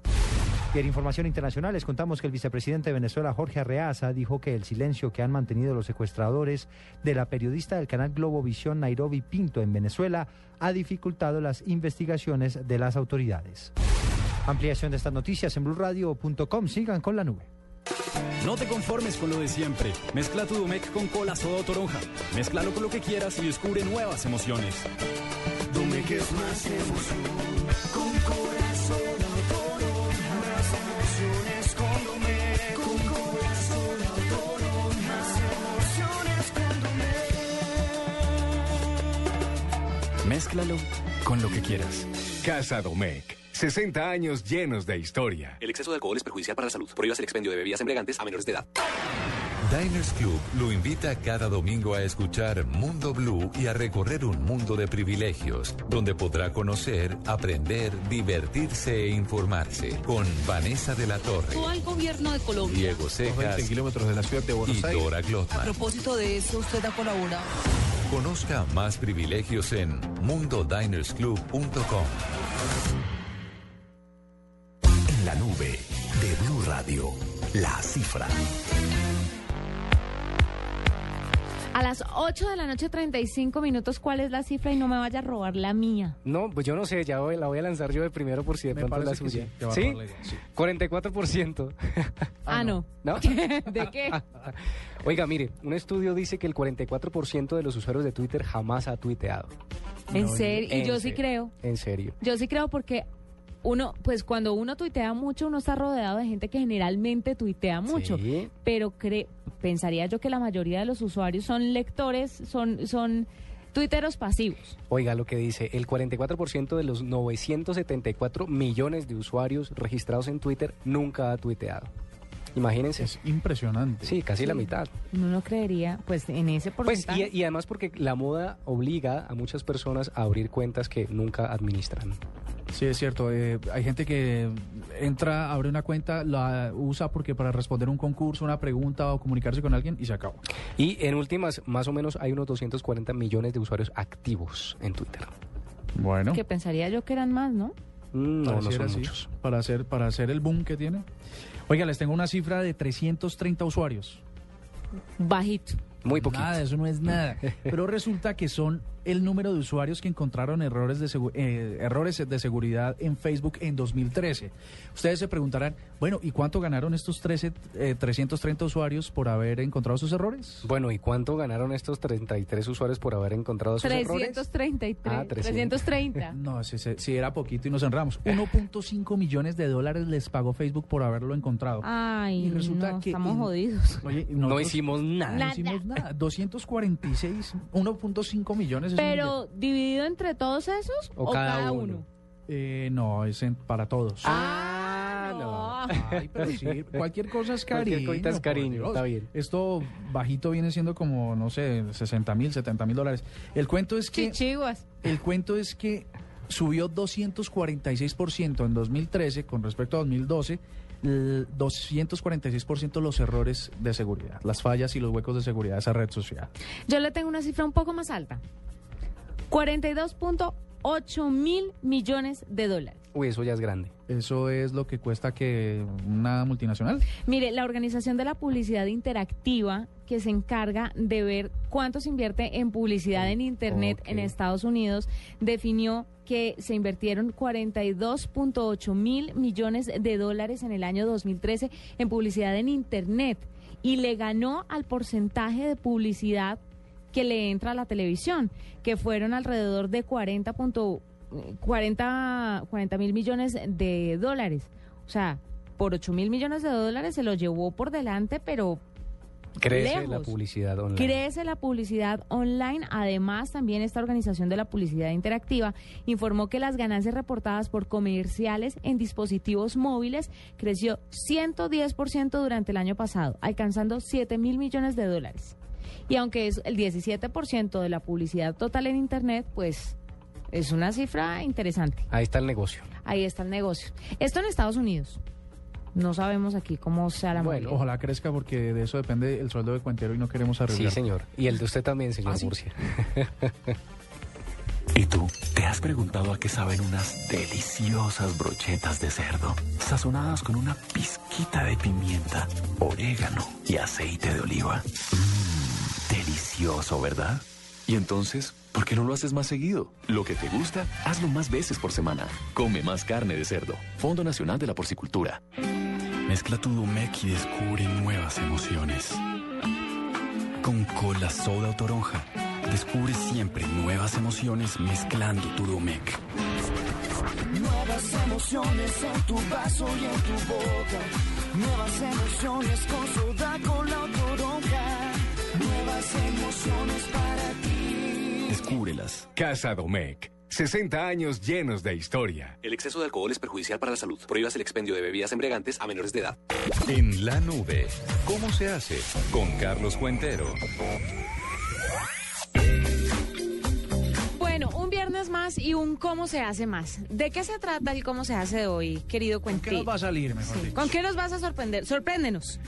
Y en información internacional les contamos que el vicepresidente de Venezuela, Jorge Arreaza, dijo que el silencio que han mantenido los secuestradores de la periodista del canal Globovisión Nairobi Pinto en Venezuela ha dificultado las investigaciones de las autoridades. Ampliación de estas noticias en blurradio.com. Sigan con la nube. No te conformes con lo de siempre. Mezcla tu Domec con cola soda o toronja. Mézclalo con lo que quieras y descubre nuevas emociones. Domec es más emoción. Con cola soda o toronja. Más emociones con Domec. Con cola soda o toronja. Más emociones con Domec. Mézclalo con lo que quieras. Casa Domecq. 60 años llenos de historia. El exceso de alcohol es perjudicial para la salud. Prohíbas el expendio de bebidas embriagantes a menores de edad. Diners Club lo invita cada domingo a escuchar Mundo Blue y a recorrer un mundo de privilegios, donde podrá conocer, aprender, divertirse e informarse con Vanessa de la Torre, al gobierno de Colombia. Diego Cejas 20 kilómetros de la ciudad de Buenos y Aires. Dora A Glotman. propósito de eso, usted ha colaborado. Conozca más privilegios en mundodinersclub.com. La nube de Blue Radio, la cifra. A las 8 de la noche, 35 minutos, ¿cuál es la cifra? Y no me vaya a robar la mía. No, pues yo no sé, ya voy- la voy a lanzar yo de primero por si de Me pronto es la suya. sí, ¿Sí? sí. 44%. Ah, no. ¿No? ¿De qué? Oiga, mire, un estudio dice que el 44% de los usuarios de Twitter jamás ha tuiteado. En serio, y En yo sí creo. En serio. Yo sí creo porque uno, pues cuando uno tuitea mucho, uno está rodeado de gente que generalmente tuitea mucho. Sí. Pero cre pensaría yo que la mayoría de los usuarios son lectores, son, son tuiteros pasivos. Oiga, lo que dice, el 44% de los 974 millones de usuarios registrados en Twitter nunca ha tuiteado. Imagínense. Es impresionante. Sí, casi la mitad. Uno no creería, pues en ese Pues, porcentaje. y, y además porque la moda obliga a muchas personas a abrir cuentas que nunca administran. Sí, es cierto. eh, hay gente que entra, abre una cuenta, la usa porque para responder un concurso, una pregunta o comunicarse con alguien y se acabó. Y en últimas, más o menos hay unos 240 millones de usuarios activos en Twitter. Bueno, Que pensaría yo que eran más, ¿no? Mm, no, no pareciera son así, muchos. Para hacer, para hacer el boom que tiene. Oiga, les tengo una cifra de 330 usuarios. Bajito. Muy poquito. Nada, eso no es nada. Pero resulta que son el número de usuarios que encontraron errores de, segu- eh, errores de seguridad en Facebook en 2013. Ustedes se preguntarán, bueno, ¿y cuánto ganaron estos 13, eh, 330 usuarios por haber encontrado sus errores? Bueno, ¿y cuánto ganaron estos 33 usuarios por haber encontrado sus errores? 333. Ah, 300. 330. No, si, si era poquito y nos enramos. 1.5 millones de dólares les pagó Facebook por haberlo encontrado. Ay, Y resulta no, que estamos en- jodidos. Oye, No hicimos nada. no hicimos nada. 246, 1.5 millones. Pero dividido entre todos esos O o, cada cada, uno. Eh, no, es en- para todos. Ah, no. Ay, pero sí, cualquier cosa es Cualquier cariño. cosita es cariño, Dios. está bien. Esto bajito viene siendo como, no sé, 60 mil, 70 mil dólares. El cuento es que... Chichiguas. El cuento es que subió 246% en 2013 con respecto a 2012, l- 246% los errores de seguridad, las fallas y los huecos de seguridad de esa red social. Yo le tengo una cifra un poco más alta. 42.8 mil millones de dólares. Uy, eso ya es grande. Eso es lo que cuesta que una multinacional. Mire, la Organización de la Publicidad Interactiva, que se encarga de ver cuánto se invierte en publicidad en Internet en Estados Unidos, definió que se invirtieron 42.8 mil millones de dólares en el año 2013 en publicidad en Internet y le ganó al porcentaje de publicidad que le entra a la televisión, que fueron alrededor de 40 punto- 40 mil millones de dólares. O sea, por 8 mil millones de dólares se lo llevó por delante, pero Crece la publicidad online. crece la publicidad online. Además, también esta organización de la publicidad interactiva informó que las ganancias reportadas por comerciales en dispositivos móviles creció 110% durante el año pasado, alcanzando 7 mil millones de dólares. Y aunque es el 17% de la publicidad total en Internet, pues es una cifra interesante. Ahí está el negocio. Ahí está el negocio. Esto en Estados Unidos. No sabemos aquí cómo sea la Bueno, movida. ojalá crezca porque de eso depende el sueldo de cuentero y no queremos Sí, arriesgar. señor. Y el de usted también, señor ¿Ah, sí? Murcia. ¿Y tú? ¿Te has preguntado a qué saben unas deliciosas brochetas de cerdo? Sazonadas con una pizquita de pimienta, orégano y aceite de oliva. Mmm, delicioso, ¿verdad? Y entonces, ¿por qué no lo haces más seguido? Lo que te gusta, hazlo más veces por semana. Come más carne de cerdo. Fondo Nacional de la Porcicultura. Mezcla tu Domec y descubre nuevas emociones. Con cola, soda o toronja, descubre siempre nuevas emociones mezclando tu Domec. Nuevas emociones en tu vaso y en tu boca. Nuevas emociones con soda, cola. Emociones para ti. Descúbrelas. Casa Domecq. 60 años llenos de historia. El exceso de alcohol es perjudicial para la salud. Prohíbas el expendio de bebidas embriagantes a menores de edad. En la nube, ¿cómo se hace? Con Carlos Cuentero. Bueno, un viernes más y un cómo se hace más. ¿De qué se trata el cómo se hace de hoy, querido ¿Qué nos Cuentero? va a salir, mejor dicho? ¿Con qué nos vas a sorprender? Sorpréndenos.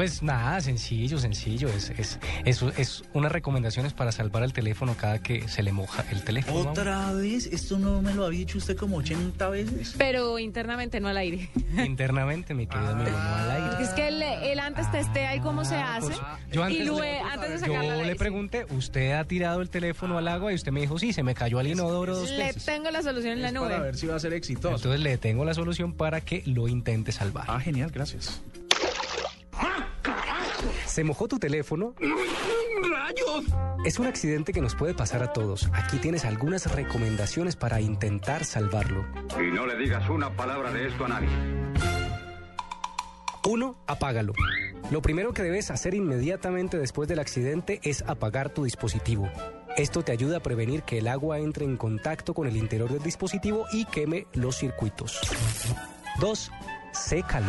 Pues nada, sencillo, sencillo. Es, es, es, es unas recomendaciones para salvar el teléfono cada que se le moja el teléfono. ¿Otra vez? ¿Esto no me lo había dicho usted como 80 veces? Pero internamente, no al aire. Internamente, mi querido amigo, no al aire. Es que él, él antes testea y cómo se hace. Pues, Yo antes, y luego, antes de sacarlo yo le pregunté, ¿usted ha tirado el teléfono al agua? Y usted me dijo, sí, se me cayó al inodoro dos Le veces. tengo la solución en la nube. Para ver si va a ser exitoso. Entonces le tengo la solución para que lo intente salvar. Ah, genial, gracias. ¿Se mojó tu teléfono? ¡Rayos! Es un accidente que nos puede pasar a todos. Aquí tienes algunas recomendaciones para intentar salvarlo. Y no le digas una palabra de esto a nadie. 1. Apágalo. Lo primero que debes hacer inmediatamente después del accidente es apagar tu dispositivo. Esto te ayuda a prevenir que el agua entre en contacto con el interior del dispositivo y queme los circuitos. 2. Sécalo.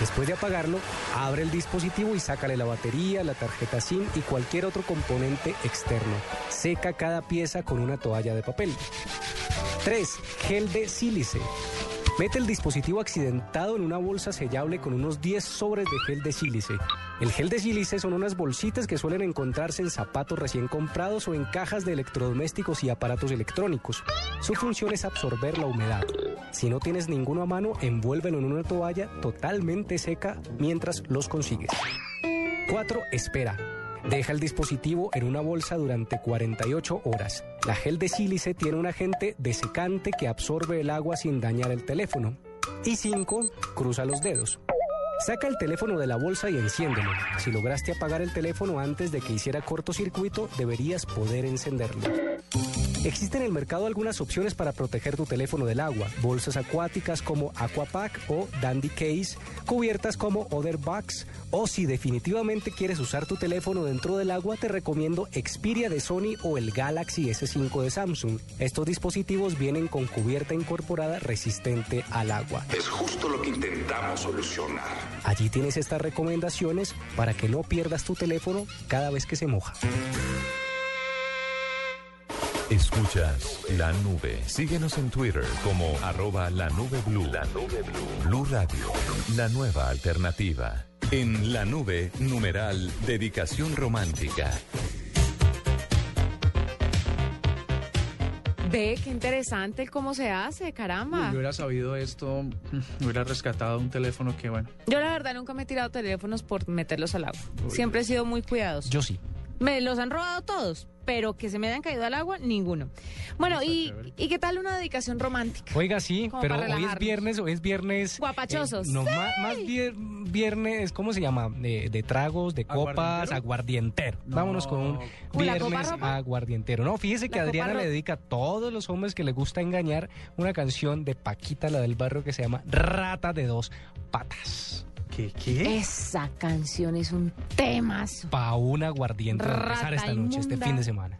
Después de apagarlo, abre el dispositivo y sácale la batería, la tarjeta SIM y cualquier otro componente externo. Seca cada pieza con una toalla de papel. 3. Gel de sílice. Mete el dispositivo accidentado en una bolsa sellable con unos 10 sobres de gel de sílice. El gel de sílice son unas bolsitas que suelen encontrarse en zapatos recién comprados o en cajas de electrodomésticos y aparatos electrónicos. Su función es absorber la humedad. Si no tienes ninguno a mano, envuélvelo en una toalla totalmente seca mientras los consigues. 4. Espera. Deja el dispositivo en una bolsa durante 48 horas. La gel de sílice tiene un agente desecante que absorbe el agua sin dañar el teléfono. Y 5. Cruza los dedos. Saca el teléfono de la bolsa y enciéndelo. Si lograste apagar el teléfono antes de que hiciera cortocircuito, deberías poder encenderlo. Existen en el mercado algunas opciones para proteger tu teléfono del agua. Bolsas acuáticas como Aquapack o Dandy Case, cubiertas como Other o si definitivamente quieres usar tu teléfono dentro del agua, te recomiendo Xperia de Sony o el Galaxy S5 de Samsung. Estos dispositivos vienen con cubierta incorporada resistente al agua. Es justo lo que intentamos solucionar. Allí tienes estas recomendaciones para que no pierdas tu teléfono cada vez que se moja. Escuchas la nube. Síguenos en Twitter como arroba la nube blue. La nube blue. Blue Radio, la nueva alternativa. En la nube, numeral, dedicación romántica. Ve, qué interesante el cómo se hace, caramba. Yo hubiera sabido esto, hubiera rescatado un teléfono que, bueno, Yo la verdad nunca me he tirado teléfonos por meterlos al agua. Siempre he sido muy cuidadoso. Yo sí. Me los han robado todos, pero que se me hayan caído al agua, ninguno. Bueno, y, ¿y qué tal una dedicación romántica? Oiga, sí, Como pero hoy es viernes, hoy es viernes. Guapachosos. eh, no, más, más vier- viernes, ¿cómo se llama? De, de tragos, de copas, aguardientero. Vámonos con un ¿Con la copa viernes aguardientero. No, fíjese que La Adriana le dedica a todos los hombres que le gusta engañar una canción de Paquita, la del barrio, que se llama Rata de dos patas. ¿Qué? ¿Qué? Esa canción es un temazo. Pa' un aguardiente para empezar Rata esta noche, este fin de semana.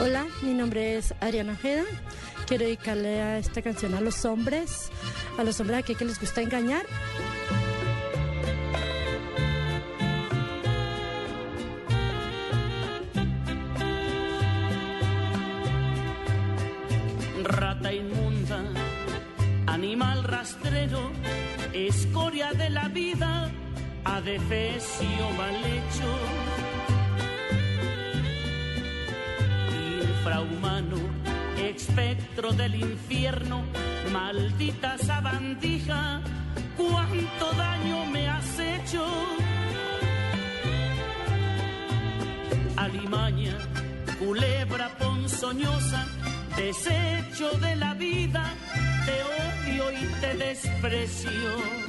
Hola, mi nombre es Ariana Ojeda. Quiero dedicarle a esta canción a los hombres, a los hombres aquí que les gusta engañar. Rata inmunda, animal rastrero, escoria de la vida, adefesio mal hecho. Infrahumano, espectro del infierno, maldita sabandija, cuánto daño me has hecho. Alimaña, culebra ponzoñosa, desecho de la vida, te odio y te desprecio.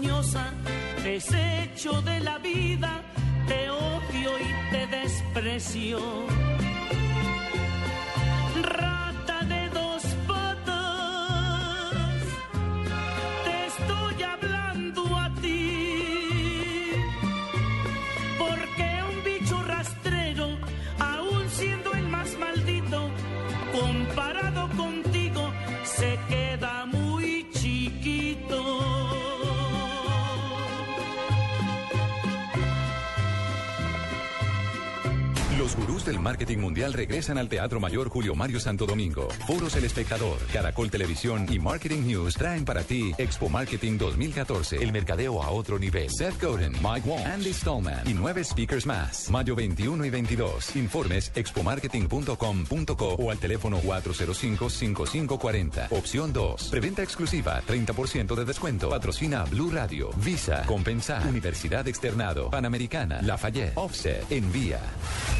Ponzoñosa, desecho de la vida, te odio y te desprecio. Del marketing mundial regresan al Teatro Mayor Julio Mario Santo Domingo. Foros El Espectador, Caracol Televisión y Marketing News traen para ti Expo Marketing 2014, el mercadeo a otro nivel. Seth Godin, Mike Wong, Andy Stallman y nueve speakers más. Mayo 21 y 22. Informes expomarketing.com.co o al teléfono 405-5540. Opción 2. Preventa exclusiva, 30% de descuento. Patrocina Blue Radio, Visa, Compensar, Universidad Externado, Panamericana, Lafayette, Offset, Envía.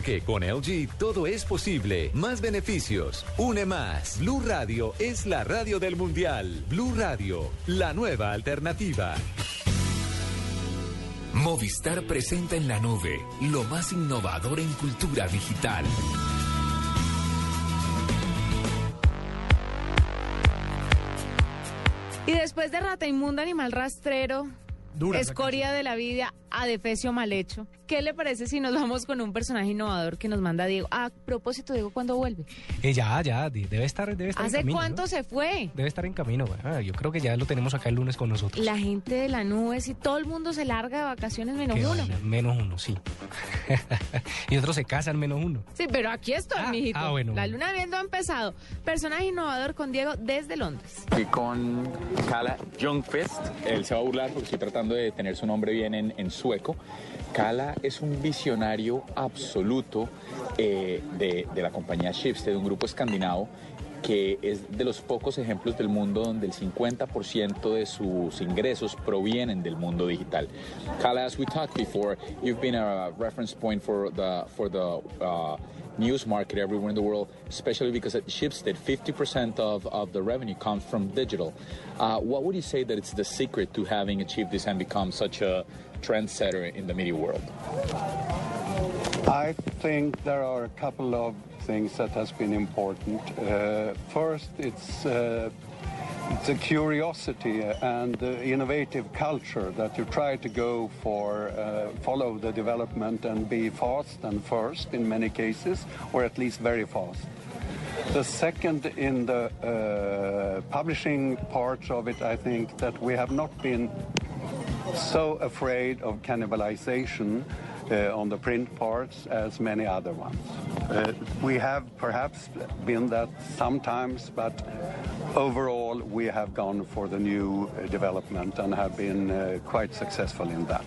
porque con LG todo es posible. Más beneficios, une más. Blue Radio es la radio del mundial. Blue Radio, la nueva alternativa. Movistar presenta en la nube lo más innovador en cultura digital. Y después de Rata Inmunda, Animal Rastrero, Dura Escoria de la Vida, Adefesio Mal Hecho, ¿qué le parece si nos vamos con un personaje innovador que nos manda Diego? A propósito, Diego, ¿cuándo vuelve? Eh, ya, ya, de- debe estar, debe estar en ¿Hace camino, cuánto ¿no? se fue? Debe estar en camino. ah, yo creo que ya lo tenemos acá el lunes con nosotros. La gente de la nube, si todo el mundo se larga de vacaciones menos Qué uno. Menos uno, sí. y otros se casan menos uno. Sí, pero aquí estoy, mijito. ah, bueno. La luna viendo ha empezado. Personaje innovador con Diego desde Londres. Estoy con Kala Ljungqvist. Él se va a burlar porque estoy tratando de tener su nombre bien en, en sueco. Kala es un visionario absoluto eh, de, la compañía Schibsted, un grupo escandinavo que es de los pocos ejemplos del mundo donde el 50% de sus ingresos provienen del mundo digital. Kala, as we talked before, you've been a reference point for the for the uh, news market everywhere in the world, especially because at Schibsted, 50% of, of the revenue comes from digital. Uh, what would you say that it's the secret to having achieved this and become such a trendsetter in the media world? I think there are a couple of things that has been important. Uh, first, it's uh, it's a curiosity and the innovative culture that you try to go for, uh, follow the development and be fast and first in many cases, or at least very fast. The second, in the uh, publishing part of it, I think that we have not been so afraid of cannibalization uh, on the print parts as many other ones. Uh, we have perhaps been that sometimes, but overall, we have gone for the new uh, development and have been uh, quite successful in that.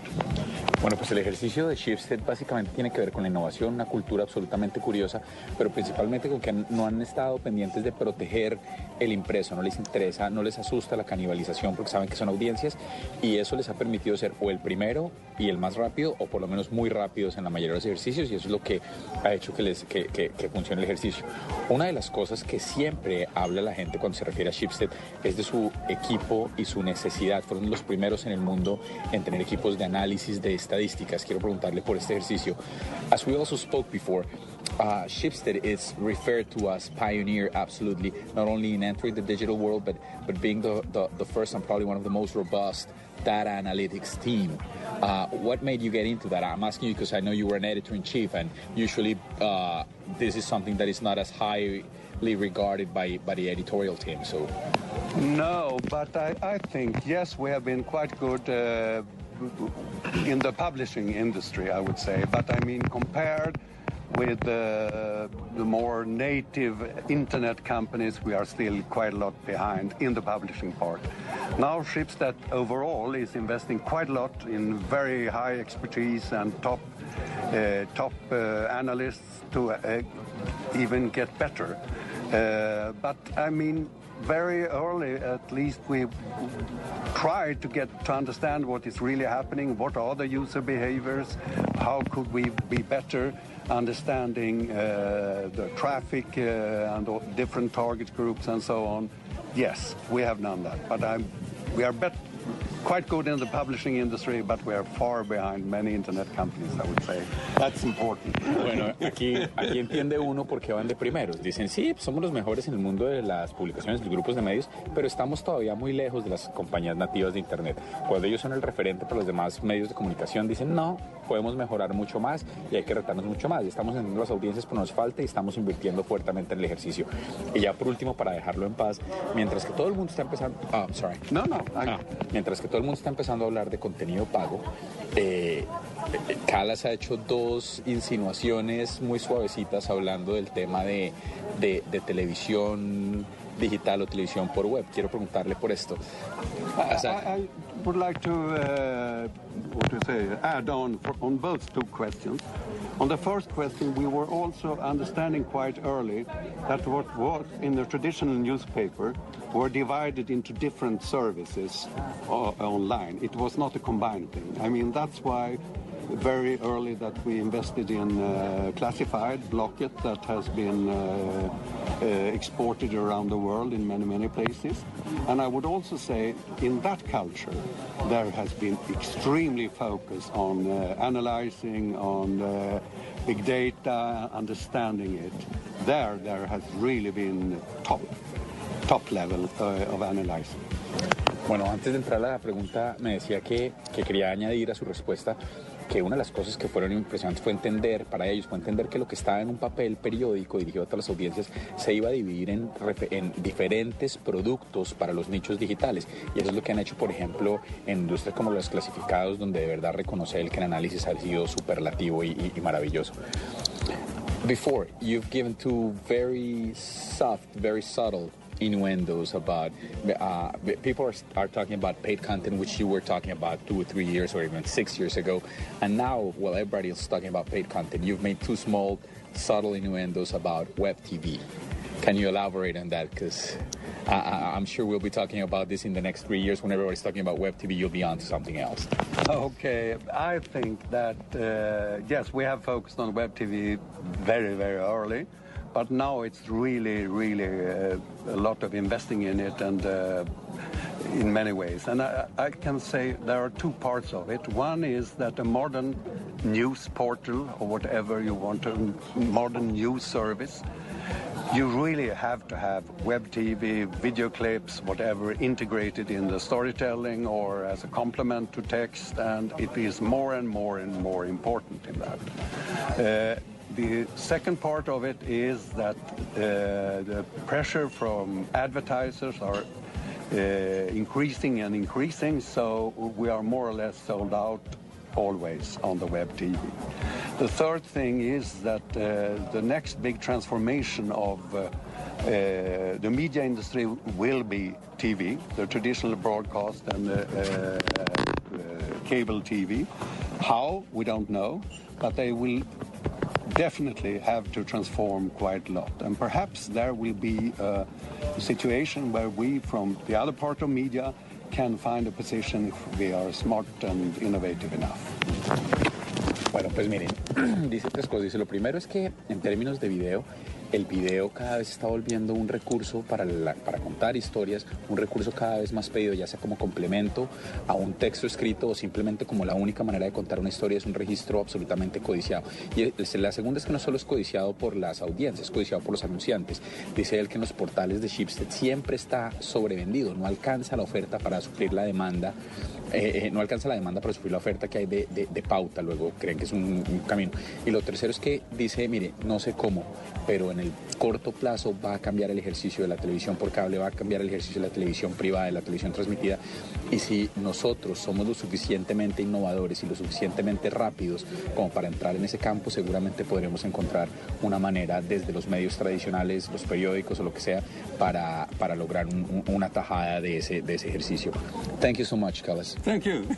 Bueno, pues el ejercicio de Shipstead básicamente tiene que ver con la innovación, una cultura absolutamente curiosa, pero principalmente con que no han estado pendientes de proteger el impreso, no les interesa, no les asusta la canibalización porque saben que son audiencias y eso les ha permitido ser o el primero y el más rápido o por lo menos muy rápidos en la mayoría de los ejercicios y eso es lo que ha hecho que, les, que, funcione el ejercicio. Una de las cosas que siempre habla la gente cuando se refiere a Shipstead es de su equipo y su necesidad. Fueron los primeros en el mundo en tener equipos de análisis de estadísticas. Quiero preguntarle por este ejercicio. As we also spoke before, uh, Shipstead is referred to as pioneer, absolutely, not only in entering the digital world, but, but being the, the, the first and probably one of the most robust data analytics team. Uh, what made you get into that? I'm asking you because I know you were an editor in chief, and usually uh, this is something that is not as highly regarded by, by the editorial team. So, no, but I, I think yes, we have been quite good. Uh, in the publishing industry, I would say, but I mean, compared with the more native internet companies, we are still quite a lot behind in the publishing part. Now, Schibsted overall is investing quite a lot in very high expertise and top uh, top uh, analysts to uh, even get better. Uh, but I mean, very early, at least, we tried to get to understand what is really happening, what are the user behaviors, how could we be better understanding uh, the traffic uh, and different target groups and so on. Yes, we have done that, but I'm, we are bet- quite good in the publishing industry, but we are far behind many internet companies, I would say. That's important. Bueno, aquí, aquí entiende uno por qué van de primeros. Dicen, sí, somos los mejores en el mundo de las publicaciones, los grupos de medios, pero estamos todavía muy lejos de las compañías nativas de Internet. Cuando ellos son el referente para los demás medios de comunicación, dicen, no, podemos mejorar mucho más y hay que retarnos mucho más. Estamos entendiendo las audiencias, pero nos falta y estamos invirtiendo fuertemente en el ejercicio. Y ya por último, para dejarlo en paz, mientras que todo el mundo está empezando... Ah, sorry. No, no. Ah, mientras que todo el mundo está empezando a hablar de contenido pago, eh, Calas ha hecho dos insinuaciones muy suavecitas hablando del tema de, de, de televisión digital o televisión por web. Quiero preguntarle por esto. I, I would like to uh, what to say, add on for, on both two questions. On the first question, we were also understanding quite early that what was in the traditional newspaper were divided into different services uh, online. It was not a combined thing. I mean, that's why very early that we invested in uh, classified Blocket that has been uh, uh, exported around the world in many, many places. And I would also say in that culture, there has been extremely focus on uh, analyzing, on uh, big data, understanding it. There, there has really been top, top level uh, of analyzing. Bueno, antes de entrar a la pregunta, me decía que, que quería añadir a su respuesta que una de las cosas que fueron impresionantes fue entender, para ellos, fue entender que lo que estaba en un papel periódico dirigido a todas las audiencias se iba a dividir en, en, diferentes productos para los nichos digitales. Y eso es lo que han hecho, por ejemplo, en industrias como los clasificados, donde de verdad reconoce el que el análisis ha sido superlativo y, y, y maravilloso. Before, you've given two very soft, very subtle innuendos about uh, people are, are talking about paid content, which you were talking about two or three years or even six years ago, and now, well, everybody is talking about paid content. You've made two small, subtle innuendos about web TV. Can you elaborate on that? Because I, am sure we'll be talking about this in the next three years. When everybody's talking about web TV, you'll be on to something else. Okay, I think that uh, yes, we have focused on web TV very, very early. But now it's really, really uh, a lot of investing in it and uh, in many ways. And I, I, can say there are two parts of it. One is that a modern news portal or whatever you want, a modern news service, you really have to have web TV, video clips, whatever, integrated in the storytelling or as a complement to text, and it is more and more and more important in that. Uh, the second part of it is that uh, the pressure from advertisers are uh, increasing and increasing, so we are more or less sold out always on the web TV. The third thing is that uh, the next big transformation of uh, Uh, the media industry will be TV, the traditional broadcast and uh, cable TV. How, we don't know, but they will definitely have to transform quite a lot. And perhaps there will be a situation where we, from the other part of media, can find a position if we are smart and innovative enough. Bueno, pues miren, dice tres cosas. Dice, lo primero es que en términos de video, el video cada vez está volviendo un recurso para, para contar historias, un recurso cada vez más pedido, ya sea como complemento a un texto escrito o simplemente como la única manera de contar una historia, es un registro absolutamente codiciado. Y la segunda es que no solo es codiciado por las audiencias, es codiciado por los anunciantes. Dice él que en los portales de Shipstead siempre está sobrevendido, no alcanza la oferta para suplir la demanda eh, eh, no alcanza la demanda para suplir la oferta que hay de, pauta, luego creen que es un, camino. Y lo tercero es que dice, mire, no sé cómo, pero en el corto plazo va a cambiar el ejercicio de la televisión por cable, va a cambiar el ejercicio de la televisión privada, de la televisión transmitida. Y si nosotros somos lo suficientemente innovadores y lo suficientemente rápidos como para entrar en ese campo, seguramente podremos encontrar una manera desde los medios tradicionales, los periódicos o lo que sea, para, para lograr un- un- una tajada de ese, de ese ejercicio. Thank you so much, Carlos. Thank you.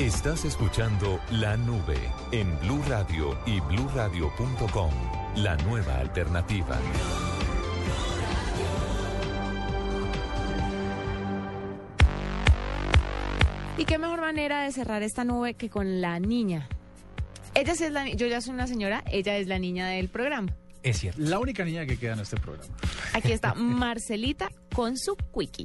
Estás escuchando La Nube en Blue Radio y bluradio.com. La nueva alternativa. ¿Y qué mejor manera de cerrar esta nube que con la niña? Ella sí es la yo ya soy una señora, ella es la niña del programa. Es cierto. La única niña que queda en este programa. Aquí está Marcelita con su quickie.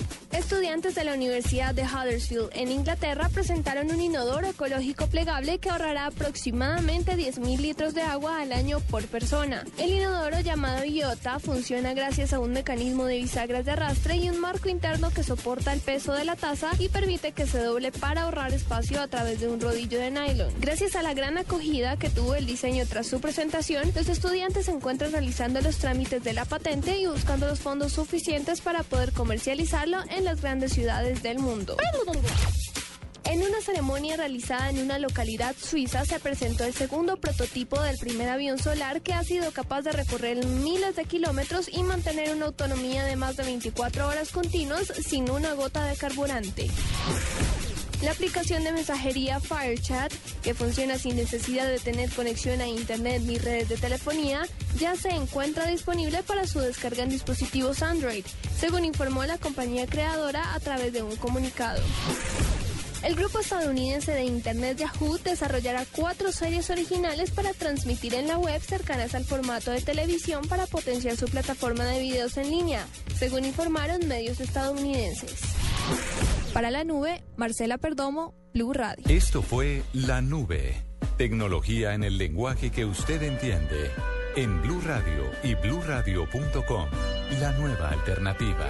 Estudiantes de la Universidad de Huddersfield en Inglaterra presentaron un inodoro ecológico plegable que ahorrará aproximadamente 10.000 litros de agua al año por persona. El inodoro llamado Iota funciona gracias a un mecanismo de bisagras de arrastre y un marco interno que soporta el peso de la taza y permite que se doble para ahorrar espacio a través de un rodillo de nylon. Gracias a la gran acogida que tuvo el diseño tras su presentación, los estudiantes se encuentran realizando los trámites de la patente y buscando los fondos suficientes para poder comercializarlo en las grandes ciudades del mundo. En una ceremonia realizada en una localidad suiza se presentó el segundo prototipo del primer avión solar que ha sido capaz de recorrer miles de kilómetros y mantener una autonomía de más de 24 horas continuas sin una gota de carburante. La aplicación de mensajería FireChat, que funciona sin necesidad de tener conexión a Internet ni redes de telefonía, ya se encuentra disponible para su descarga en dispositivos Android, según informó la compañía creadora a través de un comunicado. El grupo estadounidense de Internet Yahoo desarrollará cuatro series originales para transmitir en la web cercanas al formato de televisión para potenciar su plataforma de videos en línea, según informaron medios estadounidenses. Para la nube, Marcela Perdomo, Blue Radio. Esto fue La Nube. Tecnología en el lenguaje que usted entiende. En Blue Radio y bluradio.com. La nueva alternativa.